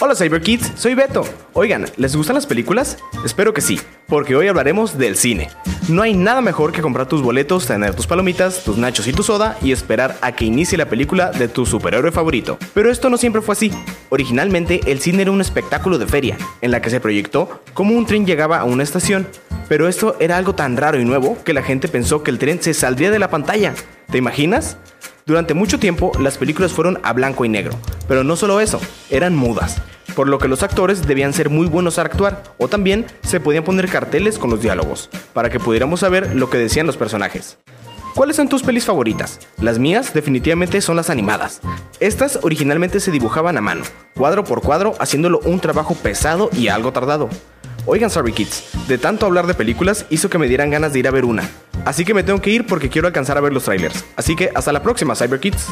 Hola CyberKids, soy Beto. Oigan, ¿les gustan las películas? Espero que sí, porque hoy hablaremos del cine. No hay nada mejor que comprar tus boletos, tener tus palomitas, tus nachos y tu soda y esperar a que inicie la película de tu superhéroe favorito. Pero esto no siempre fue así. Originalmente el cine era un espectáculo de feria, en la que se proyectó cómo un tren llegaba a una estación. Pero esto era algo tan raro y nuevo que la gente pensó que el tren se saldría de la pantalla. ¿Te imaginas? Durante mucho tiempo las películas fueron a blanco y negro, pero no solo eso, eran mudas, por lo que los actores debían ser muy buenos a actuar, o también se podían poner carteles con los diálogos, para que pudiéramos saber lo que decían los personajes. ¿Cuáles son tus pelis favoritas? Las mías definitivamente son las animadas. Estas originalmente se dibujaban a mano, cuadro por cuadro, haciéndolo un trabajo pesado y algo tardado. Oigan, Sorry Kids, de tanto hablar de películas hizo que me dieran ganas de ir a ver una. Así que me tengo que ir porque quiero alcanzar a ver los trailers. Así que hasta la próxima, Cyber Kids.